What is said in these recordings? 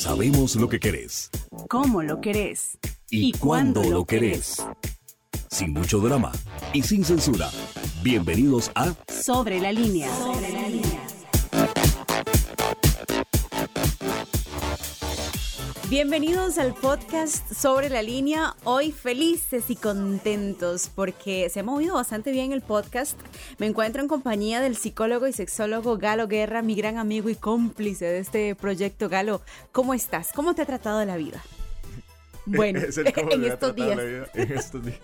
Sabemos lo que querés. ¿Cómo lo querés? Y, cuándo lo querés. Sin mucho drama y sin censura. Bienvenidos a Sobre la línea. Sobre la línea. Bienvenidos al podcast sobre la línea. Hoy felices y contentos porque se ha movido bastante bien el podcast. Me encuentro en compañía del psicólogo y sexólogo Galo Guerra, mi gran amigo y cómplice de este proyecto. Galo, ¿cómo estás? ¿Cómo te ha tratado la vida? Bueno, en estos días. En estos días.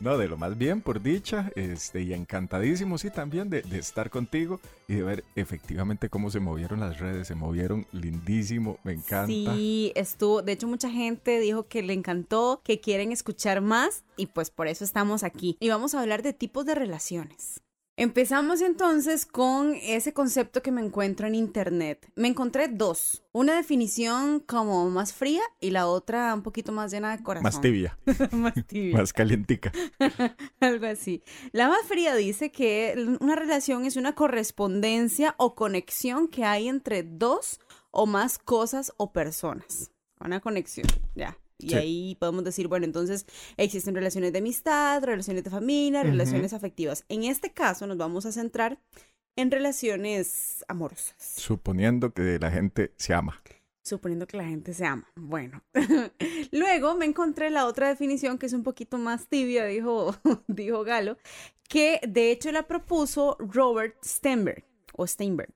No, de lo más bien, por dicha, este, y encantadísimo, sí, también de, de, estar contigo y de ver efectivamente cómo se movieron las redes, se movieron lindísimo, me encanta. Sí, estuvo, de hecho mucha gente dijo que le encantó, que quieren escuchar más y pues por eso estamos aquí. Y vamos a hablar de tipos de relaciones. Empezamos entonces con ese concepto que me encuentro en internet. Me encontré dos. Una definición como más fría y la otra un poquito más llena de corazón. Más tibia. más tibia. más calientica. Algo así. La más fría dice que una relación es una correspondencia o conexión que hay entre dos o más cosas o personas. Una conexión, ya. Y sí. ahí podemos decir, bueno, entonces existen relaciones de amistad, relaciones de familia, relaciones uh -huh. afectivas. En este caso nos vamos a centrar en relaciones amorosas. Suponiendo que la gente se ama. Suponiendo que la gente se ama. Bueno. Luego me encontré la otra definición que es un poquito más tibia, dijo, dijo Galo, que de hecho la propuso Robert Steinberg o Steinberg.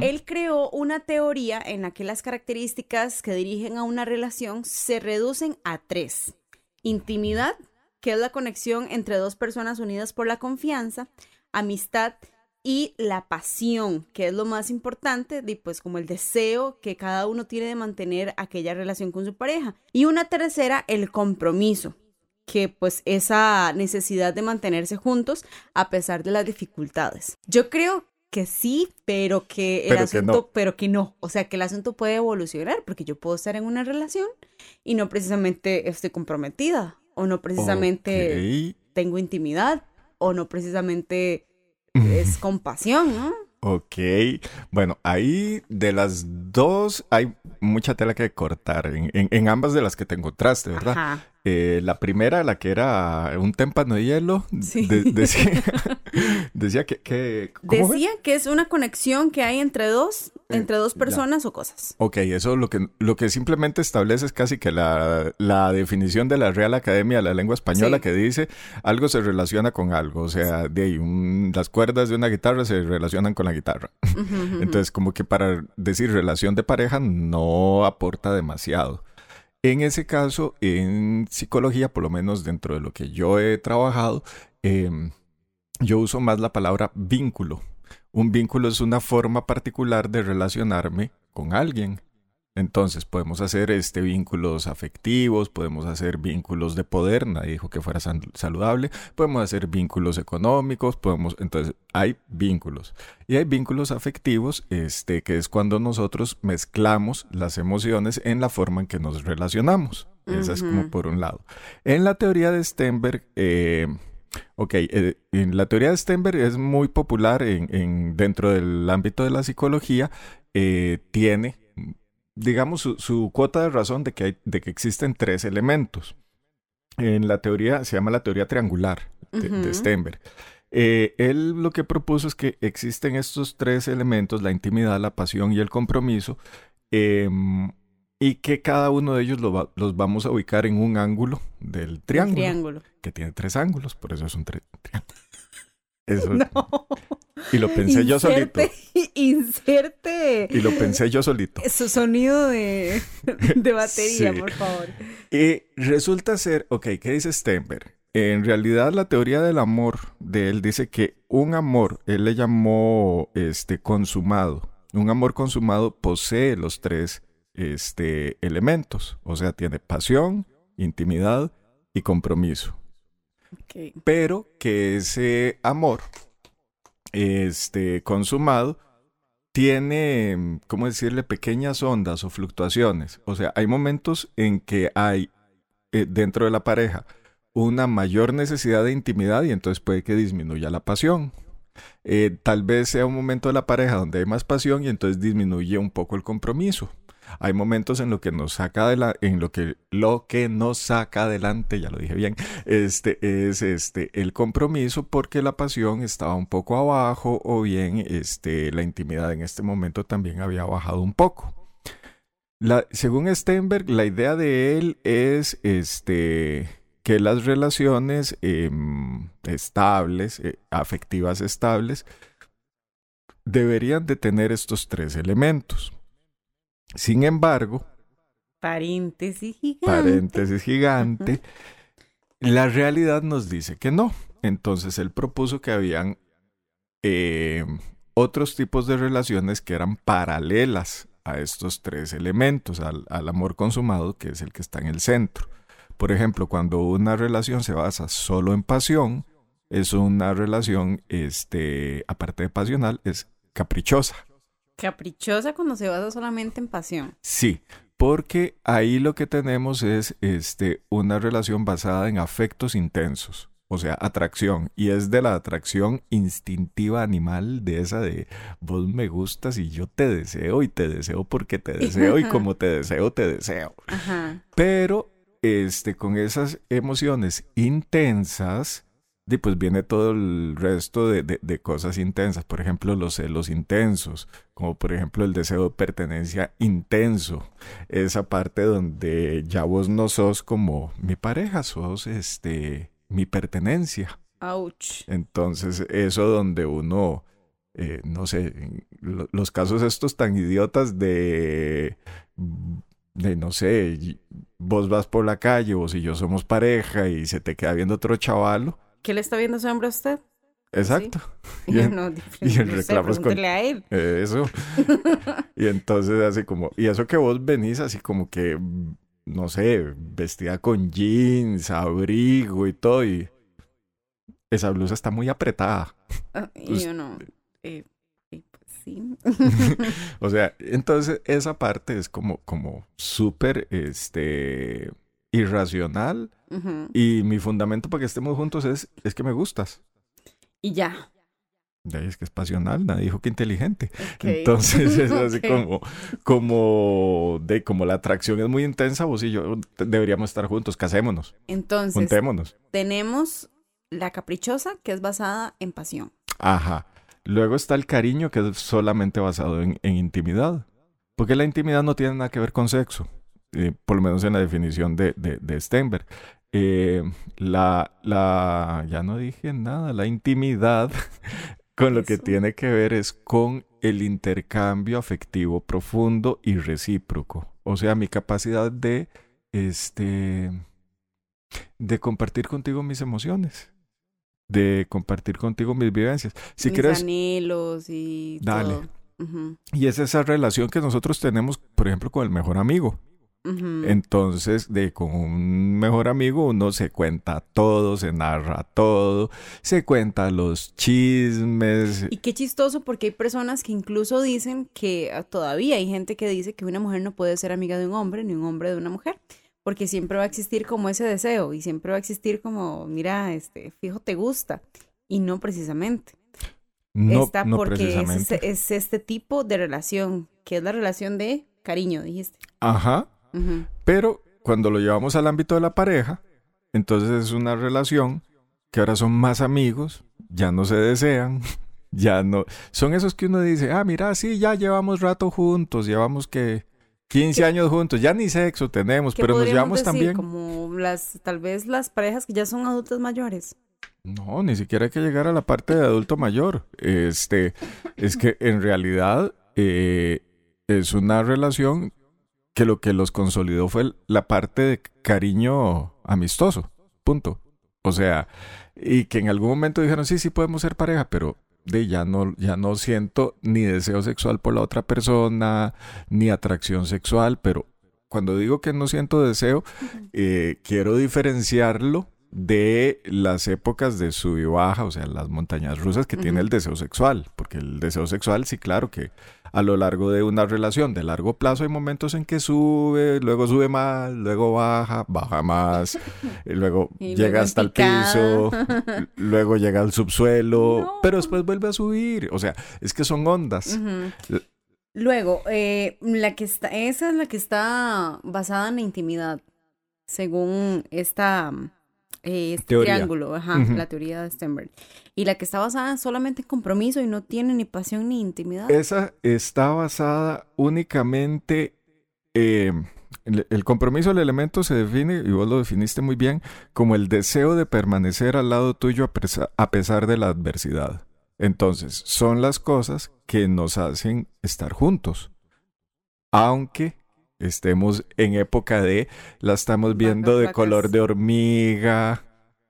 Él creó una teoría en la que las características que dirigen a una relación se reducen a tres. Intimidad, que es la conexión entre dos personas unidas por la confianza, amistad y la pasión, que es lo más importante, y pues como el deseo que cada uno tiene de mantener aquella relación con su pareja. Y una tercera, el compromiso, que pues esa necesidad de mantenerse juntos a pesar de las dificultades. Yo creo que sí, pero que el pero asunto, que no. pero que no. O sea, que el asunto puede evolucionar, porque yo puedo estar en una relación y no precisamente estoy comprometida, o no precisamente okay. tengo intimidad, o no precisamente es compasión, ¿no? Ok, bueno, ahí de las dos hay mucha tela que cortar, en, en, en ambas de las que te encontraste, ¿verdad? Ajá. Eh, la primera, la que era un témpano de hielo, sí. de, decía, decía, que... que decía que es una conexión que hay entre dos, entre dos personas ya. o cosas. Ok, eso lo que, lo que simplemente establece es casi que la, la definición de la Real Academia de la Lengua Española sí. que dice algo se relaciona con algo, o sea, de ahí un, las cuerdas de una guitarra se relacionan con la guitarra. Uh -huh, uh -huh. Entonces, como que para decir relación de pareja no aporta demasiado. En ese caso, en psicología, por lo menos dentro de lo que yo he trabajado, eh, yo uso más la palabra vínculo. Un vínculo es una forma particular de relacionarme con alguien. Entonces podemos hacer este vínculos afectivos, podemos hacer vínculos de poder, nadie dijo que fuera saludable, podemos hacer vínculos económicos, podemos, entonces hay vínculos. Y hay vínculos afectivos, este, que es cuando nosotros mezclamos las emociones en la forma en que nos relacionamos. Uh -huh. Esa es como por un lado. En la teoría de Stenberg, eh, Ok, eh, en la teoría de Stenberg es muy popular en, en, dentro del ámbito de la psicología, eh, tiene digamos, su, su, cuota de razón de que, hay, de que existen tres elementos. En la teoría, se llama la teoría triangular de, uh -huh. de Stenberg. Eh, él lo que propuso es que existen estos tres elementos, la intimidad, la pasión y el compromiso, eh, y que cada uno de ellos lo va, los vamos a ubicar en un ángulo del triángulo, triángulo, que tiene tres ángulos, por eso es un tri triángulo. Eso. No. Y lo pensé inserte, yo solito. Inserte. Y lo pensé yo solito. Su sonido de, de batería, sí. por favor. Y resulta ser, ok, ¿qué dice Stenberg? En realidad la teoría del amor de él dice que un amor, él le llamó este consumado. Un amor consumado posee los tres este, elementos. O sea, tiene pasión, intimidad y compromiso. Okay. Pero que ese amor este, consumado tiene, ¿cómo decirle?, pequeñas ondas o fluctuaciones. O sea, hay momentos en que hay eh, dentro de la pareja una mayor necesidad de intimidad y entonces puede que disminuya la pasión. Eh, tal vez sea un momento de la pareja donde hay más pasión y entonces disminuye un poco el compromiso. Hay momentos en lo que nos saca de en lo que lo que nos saca adelante, ya lo dije bien, este es este el compromiso porque la pasión estaba un poco abajo o bien este la intimidad en este momento también había bajado un poco. Según Steinberg, la idea de él es este que las relaciones em, estables, eh, afectivas estables, deberían de tener estos tres elementos. Sin embargo, paréntesis gigante, paréntesis gigante la realidad nos dice que no. Entonces él propuso que habían em, otros tipos de relaciones que eran paralelas a estos tres elementos, al, al amor consumado, que es el que está en el centro. Por ejemplo, cuando una relación se basa solo en pasión, es una relación, este, aparte de pasional, es caprichosa. Caprichosa cuando se basa solamente en pasión. Sí, porque ahí lo que tenemos es este, una relación basada en afectos intensos, o sea, atracción, y es de la atracción instintiva animal, de esa de vos me gustas y yo te deseo y te deseo porque te deseo y como te deseo, te deseo. Ajá. Pero este, con esas emociones intensas, y pues viene todo el resto de, de, cosas intensas, por ejemplo los celos intensos, como por ejemplo el deseo de pertenencia intenso, esa parte donde ya vos no sos como mi pareja, sos este mi pertenencia. Ouch. Entonces eso donde uno, eh, no sé, los casos estos tan idiotas de de no sé, vos vas por la calle, vos y yo somos pareja y se te queda viendo otro chavalo. ¿Qué le está viendo ese hombre a usted? Exacto. Y, no, y el reclamo es con... a él. Eso. y entonces así como, y eso que vos venís así como que, no sé, vestida con jeans, abrigo y todo, y esa blusa está muy apretada. Ah, y yo no. Eh, o sea, entonces esa parte es como, como súper este, irracional. Y mi fundamento para que estemos juntos es, es que me gustas. Y ya. De es que es pasional, nadie dijo que inteligente. Entonces es así como, como, de, como la atracción es muy intensa, vos y yo deberíamos estar juntos, casémonos. Entonces, juntémonos. Tenemos la caprichosa, que es basada en pasión. Ajá. Luego está el cariño, que es solamente basado en, intimidad. Porque la intimidad no tiene nada que ver con sexo, eh, por lo menos en la definición de, de, Stenberg. Eh, la, la, ya no dije nada, la intimidad con lo que tiene que ver es con el intercambio afectivo profundo y recíproco. O sea, mi capacidad de, este, de compartir contigo mis emociones de compartir contigo mis vivencias. Si mis quieres, anhelos y Dale. Y es esa relación que nosotros tenemos, por ejemplo, con el mejor amigo. Entonces, de con un mejor amigo uno se cuenta todo, se narra todo, se cuenta los chismes. Y qué chistoso porque hay personas que incluso dicen que ah, todavía hay gente que dice que una mujer no puede ser amiga de un hombre ni un hombre de una mujer porque siempre va a existir como ese deseo y siempre va a existir como, mira, este, fijo, te gusta, y no precisamente. No, Está porque Es, este tipo de relación, que es la relación de cariño, dijiste. Ajá. Pero cuando lo llevamos al ámbito de la pareja, entonces es una relación que ahora son más amigos, ya no se desean, ya no. Son esos que uno dice, ah, mira, sí, ya llevamos rato juntos, llevamos que 15 años juntos, ya ni sexo tenemos, pero nos llevamos también. Como las, tal vez las parejas que ya son adultos mayores. No, ni siquiera hay que llegar a la parte de adulto mayor. Este, es que en realidad eh, es una relación que lo que los consolidó fue la parte de cariño amistoso. Punto. O sea, y que en algún momento dijeron, sí, sí podemos ser pareja, pero de ya no, ya no siento ni deseo sexual por la otra persona, ni atracción sexual, pero cuando digo que no siento deseo, eh, quiero diferenciarlo de las épocas de sub y baja, o sea, las montañas rusas que tiene el deseo sexual, porque el deseo sexual sí, claro que a lo largo de una relación de largo plazo hay momentos en que sube, luego sube más, luego baja, baja más, y luego llega hasta el piso, luego llega al subsuelo, pero después vuelve a subir. O sea, es que son ondas. Luego, eh, la que está, esa es la que está basada en la intimidad, según esta eh, este Teoría. triángulo, ajá, la teoría de Stenberg. Y la que está basada solamente en compromiso y no tiene ni pasión ni intimidad. Esa está basada únicamente. eh, el, el compromiso del elemento se define, y vos lo definiste muy bien, como el deseo de permanecer al lado tuyo a pesar de la adversidad. Entonces, son las cosas que nos hacen estar juntos. Aunque estemos en época de, la estamos viendo de color de hormiga,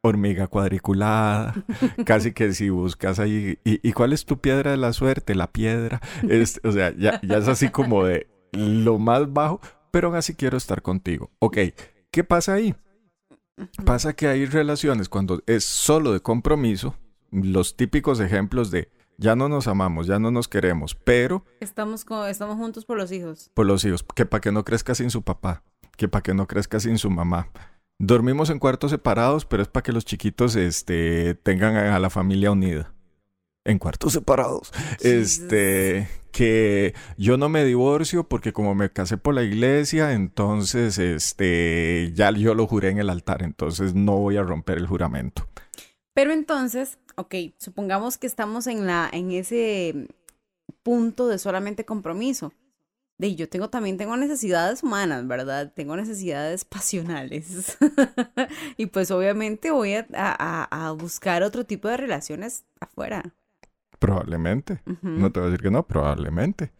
hormiga cuadriculada, casi que si buscas ahí, ¿y, y cuál es tu piedra de la suerte? La piedra. Este, o sea, ya, ya es así como de lo más bajo, pero aún así quiero estar contigo. Ok, ¿qué pasa ahí? Pasa que hay relaciones cuando es solo de compromiso, los típicos ejemplos de ya no nos amamos, ya no nos queremos, pero Estamos, co- estamos juntos por los hijos. por los hijos, que para que no crezca sin su papá, que para que no crezca sin su mamá. Dormimos en cuartos separados, pero es para que los chiquitos este, tengan a la familia unida. En cuartos separados. Este, que yo no me divorcio porque como me casé por la iglesia, entonces este, ya yo lo juré en el altar, entonces no voy a romper el juramento. Pero entonces, ok, supongamos que estamos en la, en ese punto de solamente compromiso. De yo tengo también tengo necesidades humanas, ¿verdad? Tengo necesidades pasionales. y pues obviamente voy a, a- a buscar otro tipo de relaciones afuera. Probablemente. No te voy a decir que no, probablemente.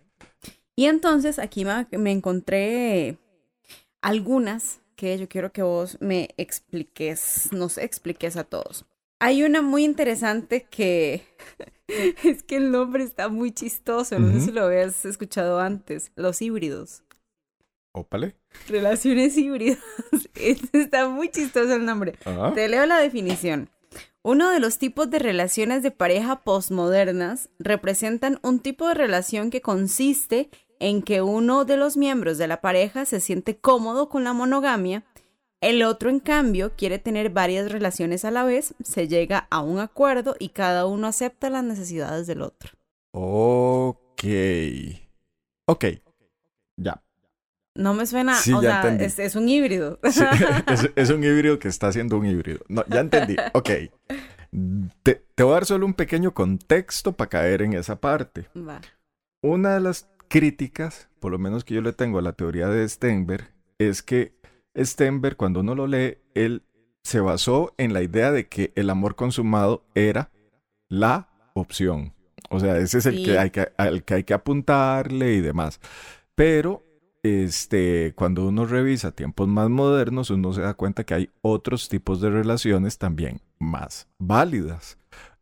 Y entonces aquí me, me encontré algunas que yo quiero que vos me expliques, nos expliques a todos. Hay una muy interesante que es que el nombre está muy chistoso, no sé si lo habías escuchado antes, los híbridos, Ópale. relaciones híbridas. está muy chistoso el nombre. Te leo la definición. Uno de los tipos de relaciones de pareja postmodernas representan un tipo de relación que consiste en que uno de los miembros de la pareja se siente cómodo con la monogamia, el otro en cambio quiere tener varias relaciones a la vez, se llega a un acuerdo y cada uno acepta las necesidades del otro. Ok. Ok. Ya. No me suena, Sí, o ya sea, es, es un híbrido. Sí, es, es un híbrido que está haciendo un híbrido. No, ya entendí. Ok. Te, te voy a dar solo un pequeño contexto para caer en esa parte. Va. Una de las críticas, por lo menos que yo le tengo a la teoría de Stenberg, es que Stenberg, cuando uno lo lee, él se basó en la idea de que el amor consumado era la opción. O sea, ese es el Sí. que hay que, al que hay que apuntarle y demás. Pero este, cuando uno revisa tiempos más modernos, uno se da cuenta que hay otros tipos de relaciones también más válidas.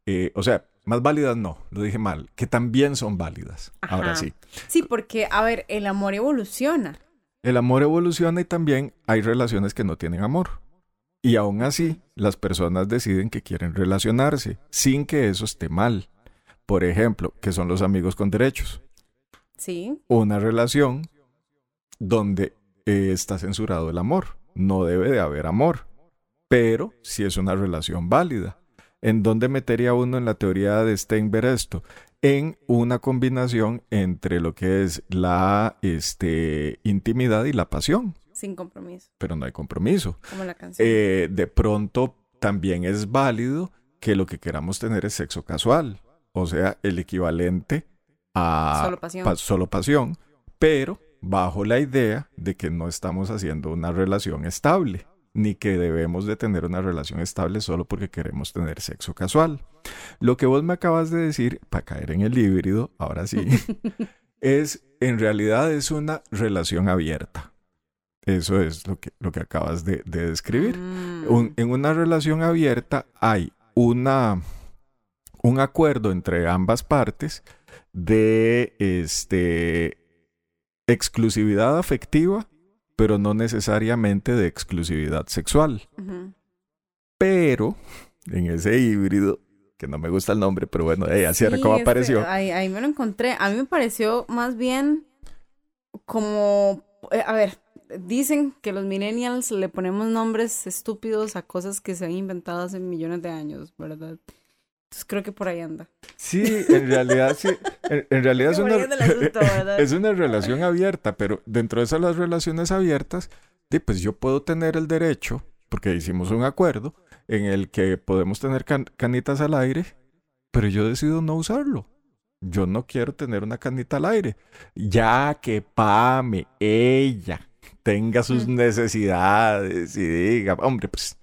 Eh, o sea, más válidas no, lo dije mal, que también son válidas. Ahora sí. Sí, porque, a ver, el amor evoluciona. El amor evoluciona y también hay relaciones que no tienen amor. Y aún así, las personas deciden que quieren relacionarse sin que eso esté mal. Por ejemplo, que son los amigos con derechos. Sí. Una relación donde eh, está censurado el amor. No debe de haber amor. Pero si es una relación válida. ¿En dónde metería uno en la teoría de Steinberg esto? En una combinación entre lo que es la este, intimidad y la pasión. Sin compromiso, Pero no hay compromiso. como la canción. Eh, de pronto también es válido que lo que queramos tener es sexo casual. O sea, el equivalente a Solo pasión. pa- solo pasión, pero bajo la idea de que no estamos haciendo una relación estable, ni que debemos de tener una relación estable solo porque queremos tener sexo casual. Lo que vos me acabas de decir, para caer en el híbrido, ahora sí, es en realidad es una relación abierta. Eso es lo que, lo que acabas de, de describir. Mm. Un- en una relación abierta hay una, un acuerdo entre ambas partes de este, exclusividad afectiva, pero no necesariamente de exclusividad sexual. Pero en ese híbrido, que no me gusta el nombre, pero bueno, eh, así era como este, apareció. ahí, ahí me lo encontré. A mí me pareció más bien como, eh, a ver, dicen que los millennials le ponemos nombres estúpidos a cosas que se han inventado hace millones de años, ¿verdad? Entonces creo que por ahí anda. Sí, en realidad sí. En, en realidad es una, es una relación abierta, pero dentro de esas las relaciones abiertas, pues yo puedo tener el derecho, porque hicimos un acuerdo en el que podemos tener can- canitas al aire, pero yo decido no usarlo. Yo no quiero tener una canita al aire. Ya que Pame, ella, tenga sus Mm. necesidades y diga, hombre, pues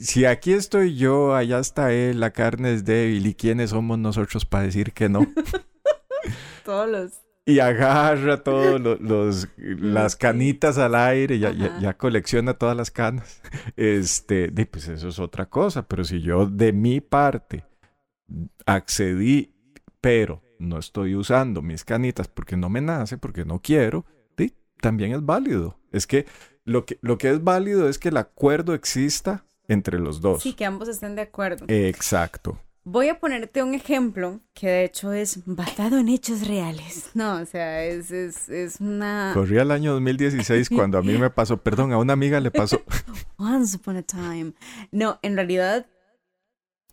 si aquí estoy yo, allá está él, la carne es débil, ¿y quiénes somos nosotros para decir que no? Todos los... Y agarra todos los, los- las canitas al aire, ya, ya, ya colecciona todas las canas. Este, di, pues eso es otra cosa, pero si yo de mi parte accedí, pero no estoy usando mis canitas porque no me nace, porque no quiero, también es válido. Es que lo que, lo que es válido es que el acuerdo exista entre los dos. Sí, que ambos estén de acuerdo. Exacto. Voy a ponerte un ejemplo que de hecho es basado en hechos reales. No, o sea, es, es, es una... Corría el año 2016 cuando a mí me pasó, perdón, a una amiga le pasó. Once upon a time. No, en realidad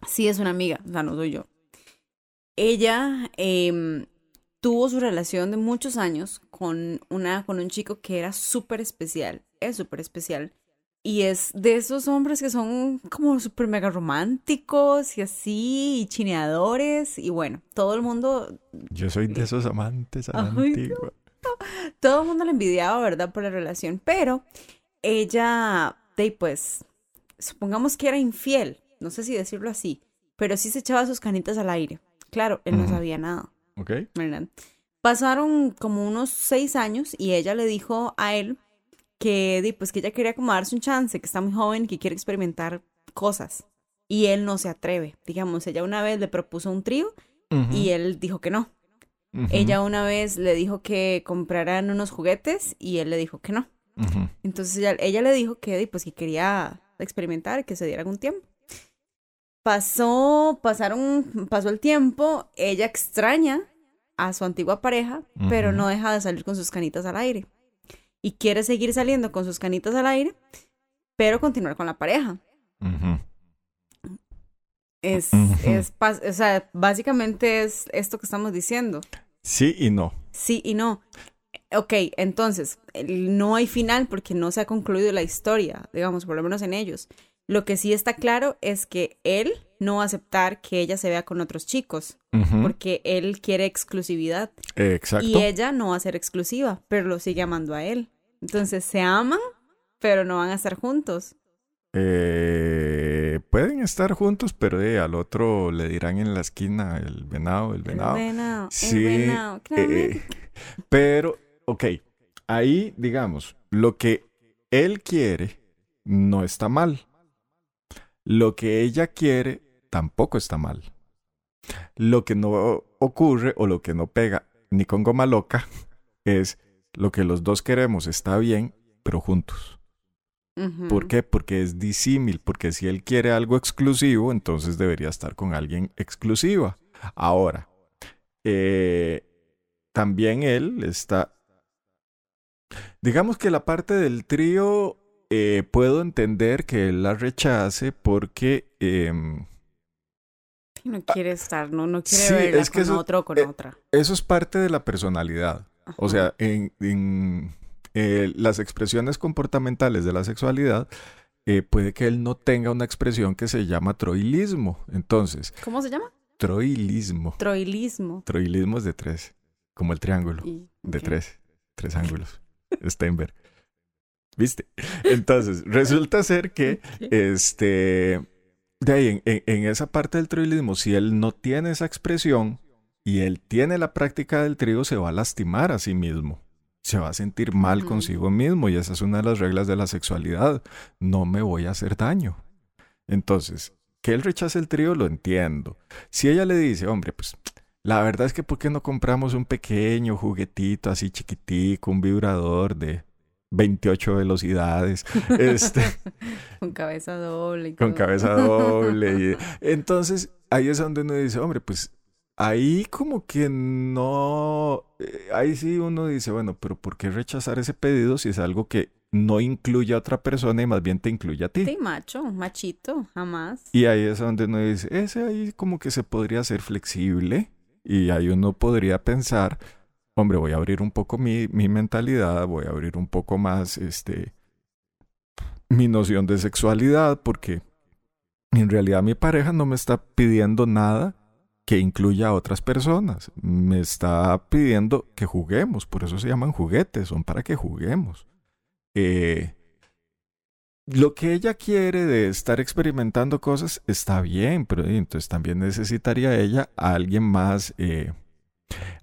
sí es una amiga, o sea, no soy yo. Ella em, tuvo su relación de muchos años con, una, con un chico que era súper especial, es súper especial. Y es de esos hombres que son como súper mega románticos y así, y chineadores. Y bueno, todo el mundo Yo soy de esos amantes a la no. todo el mundo la envidiaba, ¿verdad? Por la relación, pero ella, de pues, supongamos que era infiel, no sé si decirlo así, pero sí se echaba sus canitas al aire. Claro, él no sabía nada, ¿Ok? ¿verdad? Pasaron como unos seis años y ella le dijo a él que, pues, que ella quería como darse un chance, que está muy joven que quiere experimentar cosas. Y él no se atreve. Digamos, ella una vez le propuso un trío y él dijo que no. Ella una vez le dijo que compraran unos juguetes y él le dijo que no. Entonces ella, ella le dijo que pues que quería experimentar, que se diera algún tiempo. Pasó, pasaron, pasó el tiempo, ella extraña a su antigua pareja, pero no deja de salir con sus canitas al aire. Y quiere seguir saliendo con sus canitas al aire, pero continuar con la pareja. Es, es, o sea, básicamente es esto que estamos diciendo. Sí y no. Sí y no. Ok, entonces, no hay final porque no se ha concluido la historia, digamos, por lo menos en ellos. Lo que sí está claro es que él no va a aceptar que ella se vea con otros chicos, porque él quiere exclusividad Exacto. y ella no va a ser exclusiva, pero lo sigue amando a él. Entonces, se aman, pero no van a estar juntos. Eh, pueden estar juntos, pero eh, al otro le dirán en la esquina el venado, el venado. El venado, el Sí, venado, claramente. eh, pero, ok, ahí digamos, lo que él quiere no está mal. Lo que ella quiere tampoco está mal. Lo que no ocurre o lo que no pega ni con goma loca es lo que los dos queremos está bien, pero juntos. ¿Por qué? Porque es disímil, porque si él quiere algo exclusivo, entonces debería estar con alguien exclusiva. Ahora, eh, también él está... Digamos que la parte del trío eh, puedo entender que él la rechace porque... em, No quiere estar, no, no quiere sí, verla es que con eso- otro o con eh, otra. eso es parte de la personalidad. O sea, en, en, eh, las expresiones comportamentales de la sexualidad, eh, puede que él no tenga una expresión que se llama troilismo. Entonces, ¿Cómo se llama? troilismo. Troilismo. Troilismo es de tres, como el triángulo, Y- de tres, tres ángulos. Steinberg. ¿Viste? Entonces, resulta ser que, este, de ahí, en, en- en esa parte del troilismo, si él no tiene esa expresión y él tiene la práctica del trío, se va a lastimar a sí mismo. Se va a sentir mal consigo mismo y esa es una de las reglas de la sexualidad. No me voy a hacer daño. Entonces, que él rechace el trío lo entiendo. Si ella le dice, hombre, pues la verdad es que ¿por qué no compramos un pequeño juguetito así chiquitico, un vibrador de 28 velocidades, este, con cabeza doble. y con todo. cabeza doble? y- entonces, ahí es donde uno dice, hombre, pues ahí como que no, eh, ahí sí uno dice, bueno, pero ¿por qué rechazar ese pedido si es algo que no incluye a otra persona y más bien te incluye a ti? Sí, macho, machito, jamás. Y ahí es donde uno dice, ese ahí como que se podría ser flexible y ahí uno podría pensar, hombre, voy a abrir un poco mi, mi mentalidad, voy a abrir un poco más este mi noción de sexualidad porque en realidad mi pareja no me está pidiendo nada que incluya a otras personas. Me está pidiendo que juguemos, por eso se llaman juguetes, son para que juguemos. Eh, lo que ella quiere de estar experimentando cosas está bien, pero entonces también necesitaría ella a alguien más eh,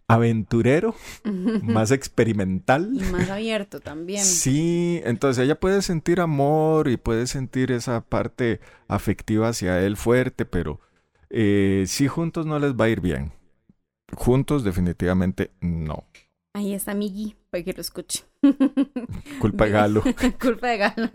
aventurero, más experimental. Y más abierto también. Sí, entonces ella puede sentir amor y puede sentir esa parte afectiva hacia él fuerte, pero eh, si juntos no les va a ir bien. Juntos definitivamente no. Ahí está Miggy, para que lo escuche. Culpa de Galo. Culpa de Galo.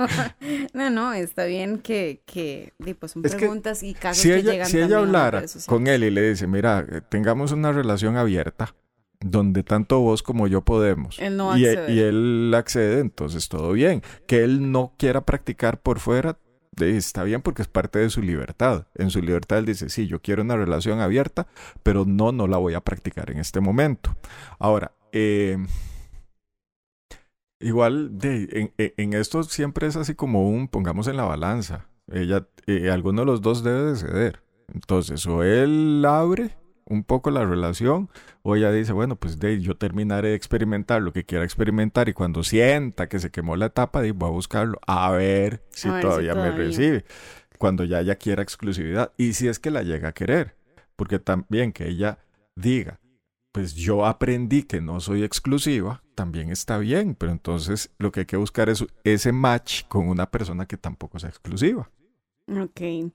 no, no, está bien que, que pues son preguntas y casos si que ella, llegan Si ella hablara con él y le dice, mira, tengamos una relación abierta, donde tanto vos como yo podemos. Él no y, accede. y él accede, entonces todo bien. Que él no quiera practicar por fuera, está bien porque es parte de su libertad. En su libertad él dice, sí, yo quiero una relación abierta, pero no, no la voy a practicar en este momento. Ahora, eh, igual de, en, en- esto siempre es así como un, pongamos en la balanza. Ella, eh, alguno de los dos debe de ceder. Entonces, o él abre un poco la relación, o ella dice, bueno, pues de, yo terminaré de experimentar lo que quiera experimentar y cuando sienta que se quemó la etapa, de, voy a buscarlo a ver si A ver si todavía me recibe. Cuando ya ella quiera exclusividad y si es que la llega a querer. Porque también que ella diga, pues yo aprendí que no soy exclusiva, también está bien, pero entonces lo que hay que buscar es ese match con una persona que tampoco sea exclusiva. Ok.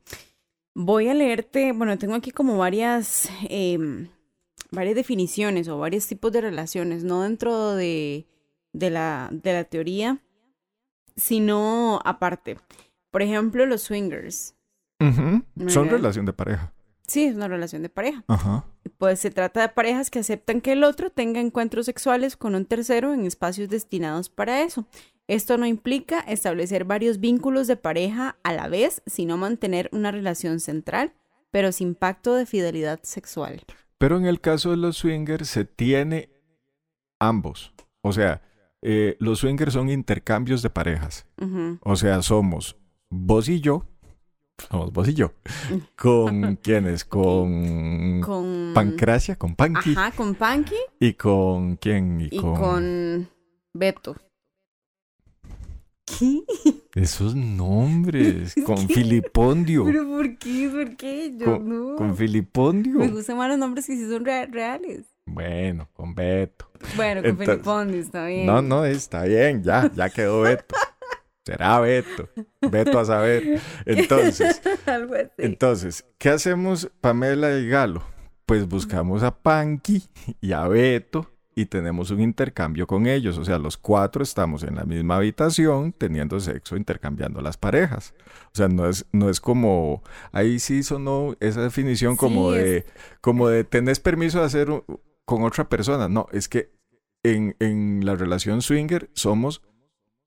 Voy a leerte, bueno, tengo aquí como varias, em, varias definiciones o varios tipos de relaciones, no dentro de, de, la, de la teoría, sino aparte. Por ejemplo, los swingers. Son relación de pareja. Sí, es una relación de pareja. Ajá. Pues se trata de parejas que aceptan que el otro tenga encuentros sexuales con un tercero en espacios destinados para eso. Esto no implica establecer varios vínculos de pareja a la vez, sino mantener una relación central, pero sin pacto de fidelidad sexual. Pero en el caso de los swingers se tiene ambos. O sea, eh, los swingers son intercambios de parejas. O sea, somos vos y yo. Somos vos y yo. ¿Con quiénes? Con, Con... Pancracia, con Panky. Ajá, con Panky ¿Y con quién? Y, y con Beto. ¿Qué? Esos nombres. Es con Filipondio. ¿Pero por qué? ¿Por qué? Yo Con- no. Con Filipondio. Me gustan más los nombres que sí son rea- reales. Bueno, con Beto. Bueno, con Entonces- Felipondi está bien. No, no, está bien, ya, ya quedó Beto. Será Beto. Beto a saber. Entonces, entonces, ¿qué hacemos Pamela y Galo? Pues buscamos a Panky y a Beto y tenemos un intercambio con ellos. O sea, los cuatro estamos en la misma habitación teniendo sexo, intercambiando las parejas. O sea, no es, no es como, ahí sí sonó esa definición como Sí, es- de, como de tenés permiso de hacer con otra persona. No, es que en, en la relación swinger somos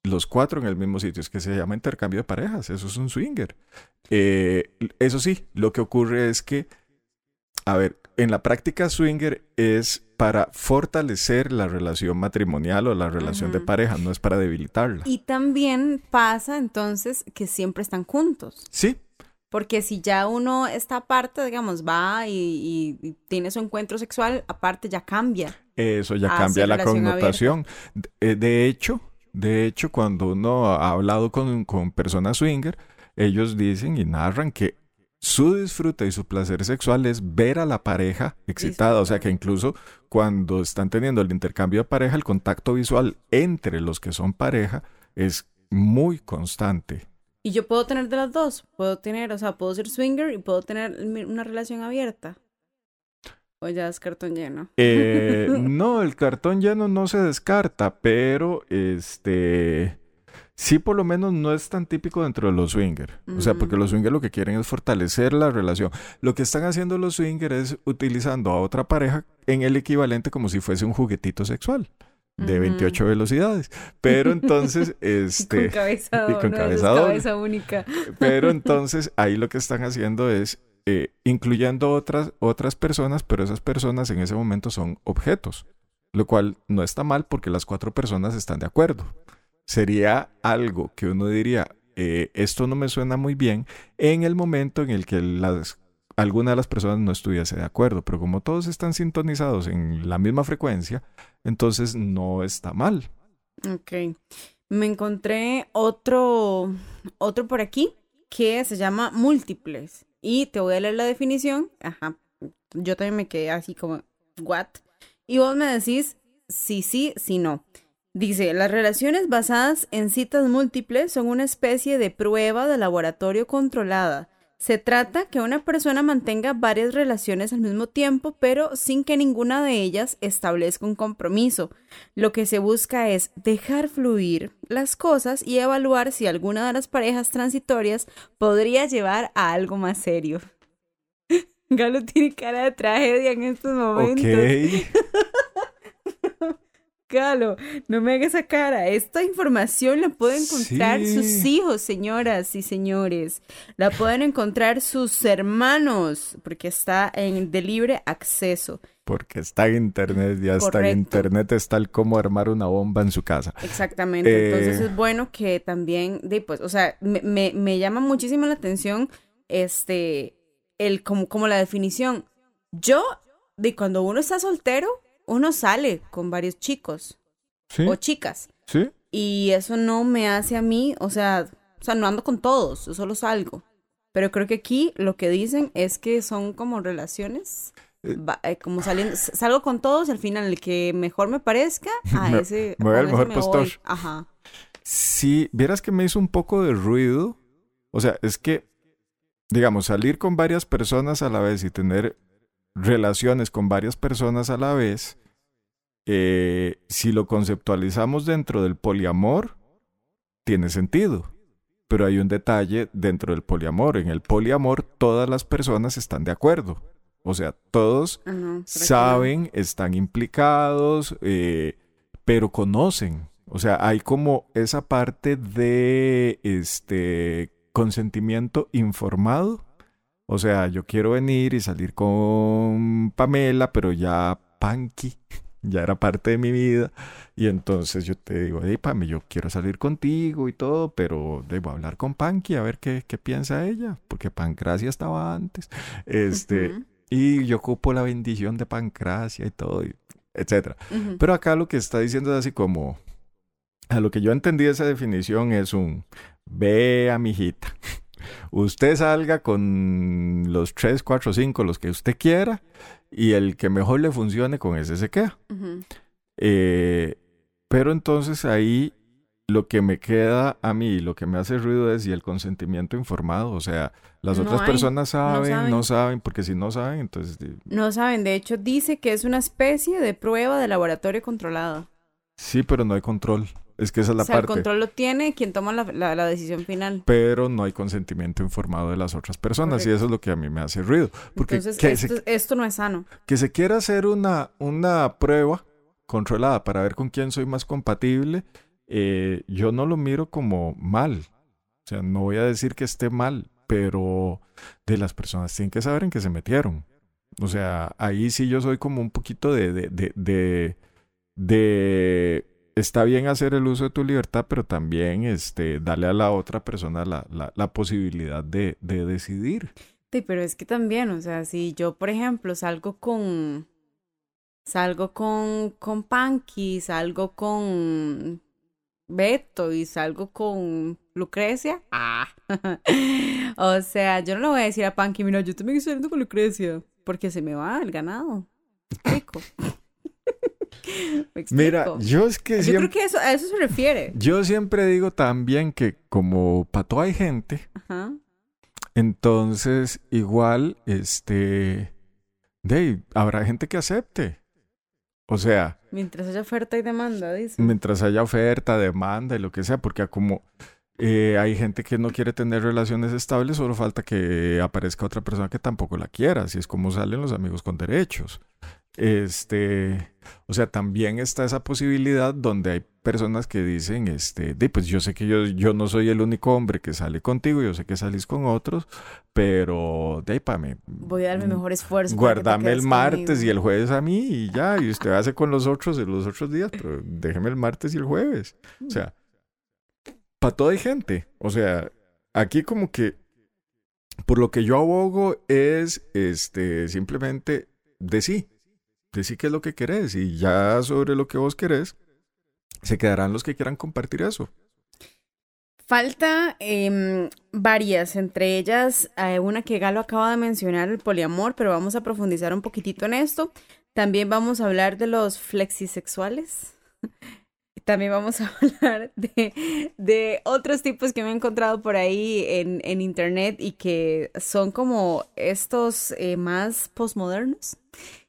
los cuatro en el mismo sitio. Es que se llama intercambio de parejas. Eso es un swinger. Eh, eso sí, lo que ocurre es que, a ver, en la práctica swinger es para fortalecer la relación matrimonial o la relación de pareja, no es para debilitarla. Y también pasa entonces que siempre están juntos. Sí, Porque si ya uno está aparte, digamos, va y, y- tiene su encuentro sexual, aparte ya cambia. Eso ya cambia la connotación. De, eh, de hecho, de hecho, cuando uno ha hablado con, con personas swinger, ellos dicen y narran que su disfrute y su placer sexual es ver a la pareja excitada. O sea que incluso cuando están teniendo el intercambio de pareja, el contacto visual entre los que son pareja es muy constante. Y yo puedo tener de las dos. Puedo tener, o sea, puedo ser swinger y puedo tener una relación abierta. O ya es cartón lleno. Eh, no, el cartón lleno no se descarta, pero este sí por lo menos no es tan típico dentro de los swingers. O sea, porque los swingers lo que quieren es fortalecer la relación. Lo que están haciendo los swingers es utilizando a otra pareja en el equivalente como si fuese un juguetito sexual de 28 velocidades. Pero entonces, este... con cabeza, y con no, cabeza única. Pero entonces ahí lo que están haciendo es eh, incluyendo otras, otras personas, pero esas personas en ese momento son objetos, lo cual no está mal porque las cuatro personas están de acuerdo. Sería algo que uno diría, eh, esto no me suena muy bien en el momento en el que las, alguna de las personas no estuviese de acuerdo, pero como todos están sintonizados en la misma frecuencia, entonces no está mal. Ok. Me encontré otro, otro por aquí que se llama múltiples. Y te voy a leer la definición. Ajá. Yo también me quedé así como, ¿what? Y vos me decís si sí, si no. Dice, las relaciones basadas en citas múltiples son una especie de prueba de laboratorio controlada. Se trata que una persona mantenga varias relaciones al mismo tiempo, pero sin que ninguna de ellas establezca un compromiso. Lo que se busca es dejar fluir las cosas y evaluar si alguna de las parejas transitorias podría llevar a algo más serio. Galo tiene cara de tragedia en estos momentos. Galo, no me hagas esa cara. Esta información la pueden encontrar Sí. sus hijos, señoras y señores. La pueden encontrar sus hermanos, porque está en de libre acceso. Porque está en internet, ya está en internet, es tal como armar una bomba en su casa. Exactamente. Entonces Eh. es bueno que también, de, pues, o sea, me, me, me llama muchísimo la atención este, el, como, como la definición. Yo, de cuando uno está soltero, uno sale con varios chicos ¿Sí? o chicas. ¿Sí? Y eso no me hace a mí, o sea, o sea, no ando con todos, yo solo salgo. Pero creo que aquí lo que dicen es que son como relaciones, Eh. eh, como saliendo, salgo con todos al final el que mejor me parezca, a Me- ese, me voy al mejor me postor. voy. Ajá. Sí, vieras que me hizo un poco de ruido. O sea, es que, digamos, salir con varias personas a la vez y tener relaciones con varias personas a la vez, eh, si lo conceptualizamos dentro del poliamor, tiene sentido. Pero hay un detalle dentro del poliamor. En el poliamor todas las personas están de acuerdo. O sea, todos saben, están implicados, eh, pero conocen. O sea, hay como esa parte de este consentimiento informado. O sea, yo quiero venir y salir con Pamela, pero ya Panky ya era parte de mi vida. Y entonces yo te digo, hey, Pame, yo quiero salir contigo y todo, pero debo hablar con Panky a ver qué, qué piensa ella, porque Pancracia estaba antes. Este, y yo ocupo la bendición de Pancracia y todo, y ujú. Pero acá lo que está diciendo es así como, a lo que yo entendí esa definición es un, vea, mijita, usted salga con los 3, 4, 5, los que usted quiera, y el que mejor le funcione con ese se queda. Eh, pero entonces ahí lo que me queda a mí, lo que me hace ruido es y el consentimiento informado, o sea, las No otras hay, personas saben, no saben. saben. porque si no saben, entonces No saben, de hecho dice que es una especie de prueba de laboratorio controlada. sí, pero no hay control. Es que esa es la o sea, el parte. control lo tiene quien toma la, la- la decisión final. Pero no hay consentimiento informado de las otras personas y eso es lo que a mí me hace ruido. Porque Entonces, que, esto, se, esto no es sano. que se quiera hacer una, una prueba controlada para ver con quién soy más compatible, eh, yo no lo miro como mal. O sea, no voy a decir que esté mal, pero de las personas tienen que saber en qué se metieron. O sea, ahí sí yo soy como un poquito de, de, de, de, de- está bien hacer el uso de tu libertad, pero también este, darle a la otra persona la, la, la posibilidad de, de decidir. Sí, pero es que también, o sea, si yo, por ejemplo, salgo con. Salgo con, con Panky, salgo con Beto y salgo con Lucrecia. Ah. o sea, yo no le voy a decir a Panky, mira, yo también estoy saliendo con Lucrecia. Porque se me va el ganado. ¿Me Mira, yo es que Yo siempre, creo que eso, a eso se refiere. yo siempre digo también que como pato hay gente, Ajá. entonces igual, este, de, ahí, habrá gente que acepte. O sea... Mientras haya oferta y demanda, dice. Mientras haya oferta, demanda y lo que sea, porque como eh, hay gente que no quiere tener relaciones estables, solo falta que aparezca otra persona que tampoco la quiera, así es como salen los amigos con derechos. Este, o sea, también está esa posibilidad donde hay personas que dicen, este, de, pues yo sé que yo, yo no soy el único hombre que sale contigo, yo sé que salís con otros, pero de ahí para mí. Voy a dar mi mejor esfuerzo. Guardame el martes y el jueves a mí y ya, y usted hace con los otros en los otros días, pero déjeme el martes y el jueves. O sea, para toda hay gente. O sea, aquí como que por lo que yo abogo es este simplemente de sí decí qué es lo que querés y ya sobre lo que vos querés, se quedarán los que quieran compartir eso. Falta em, varias, entre ellas eh, una que Galo acaba de mencionar, el poliamor, pero vamos a profundizar un poquitito en esto. También vamos a hablar de los flexisexuales. También vamos a hablar de, de, otros tipos que me he encontrado por ahí en, en internet y que son como estos eh, más postmodernos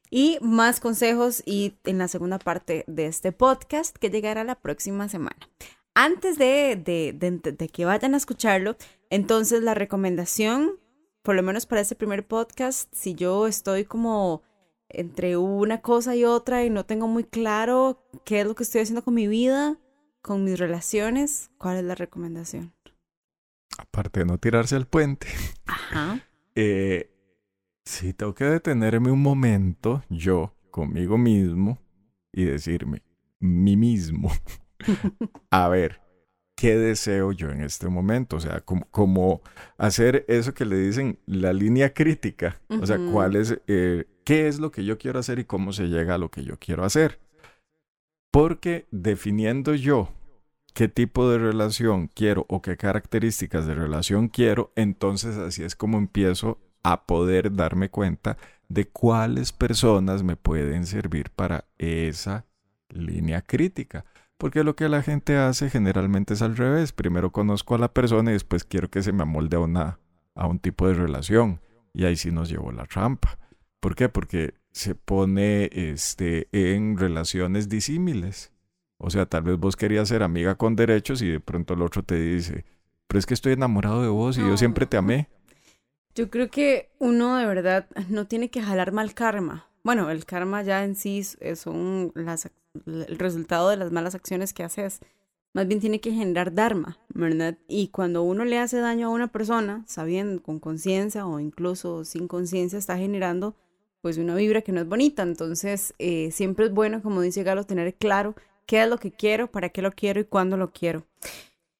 y más consejos y en la segunda parte de este podcast que llegará la próxima semana. Antes de, de, que vayan a escucharlo, entonces la recomendación, por lo menos para este primer podcast, si yo estoy como entre una cosa y otra y no tengo muy claro qué es lo que estoy haciendo con mi vida, con mis relaciones, ¿cuál es la recomendación? Aparte de no tirarse al puente. Ajá. Eh, Sí, tengo que detenerme un momento yo conmigo mismo y decirme, mí mismo, a ver, ¿qué deseo yo en este momento? O sea, como, hacer eso que le dicen la línea crítica. O sea, ¿cuál es, eh, qué es lo que yo quiero hacer y cómo se llega a lo que yo quiero hacer? Porque definiendo yo qué tipo de relación quiero o qué características de relación quiero, entonces así es como empiezo a poder darme cuenta de cuáles personas me pueden servir para esa línea crítica. Porque lo que la gente hace generalmente es al revés. Primero conozco a la persona y después quiero que se me amolde a, una, a un tipo de relación. Y ahí sí nos llevó la trampa. ¿Por qué? Porque se pone este, en relaciones disímiles. O sea, tal vez vos querías ser amiga con derechos y de pronto el otro te dice, pero es que estoy enamorado de vos y yo siempre te amé. Yo creo que uno de verdad no tiene que jalar mal karma. Bueno, el karma ya en sí son las, el resultado de las malas acciones que haces. Más bien tiene que generar dharma, ¿verdad? Y cuando uno le hace daño a una persona, sabiendo, con conciencia o incluso sin conciencia, está generando pues una vibra que no es bonita. Entonces, eh, siempre es bueno, como dice Galo, tener claro qué es lo que quiero, para qué lo quiero y cuándo lo quiero.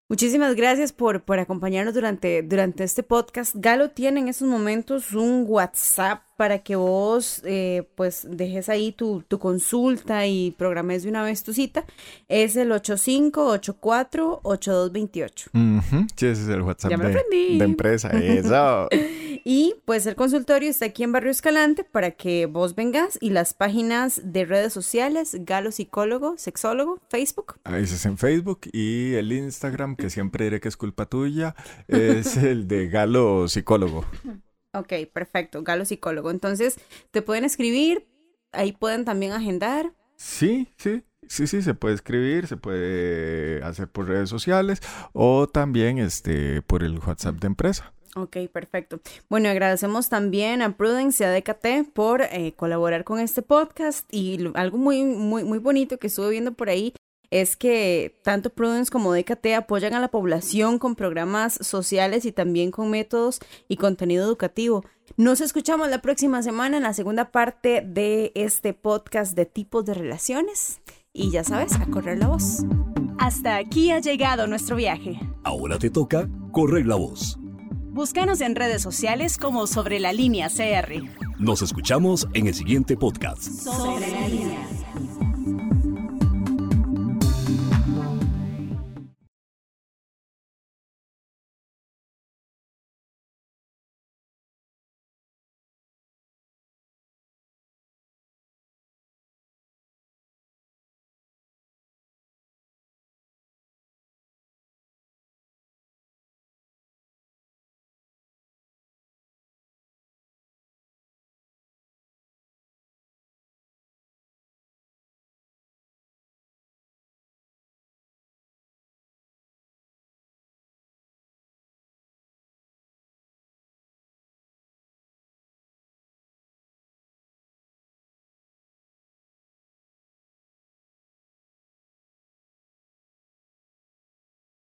Muchísimas gracias por, por acompañarnos durante, durante este podcast. Galo tiene en estos momentos un WhatsApp para que vos eh, pues dejes ahí tu, tu, consulta y programes de una vez tu cita. Es el 8584-8228. Sí, ese es el WhatsApp de, de, empresa. Eso. y pues el consultorio está aquí en Barrio Escalante para que vos vengas y las páginas de redes sociales, Galo Psicólogo, Sexólogo, Facebook. Ahí es en Facebook y el Instagram, que siempre diré que es culpa tuya, es el de Galo Psicólogo. Ok, perfecto, Galo Psicólogo. Entonces, te pueden escribir, ahí pueden también agendar. Sí, sí, sí, sí, se puede escribir, se puede hacer por redes sociales o también este, por el WhatsApp de empresa. Ok, perfecto. Bueno, agradecemos también a Prudence y a DKT por eh, colaborar con este podcast y algo muy, muy, muy bonito que estuve viendo por ahí es que tanto Prudence como DKT apoyan a la población con programas sociales y también con métodos y contenido educativo. Nos escuchamos la próxima semana en la segunda parte de este podcast de tipos de relaciones. Y ya sabes, a correr la voz. Hasta aquí ha llegado nuestro viaje. Ahora te toca correr la voz. Búscanos en redes sociales como Sobre la Línea CR. Nos escuchamos en el siguiente podcast. Sobre la Línea.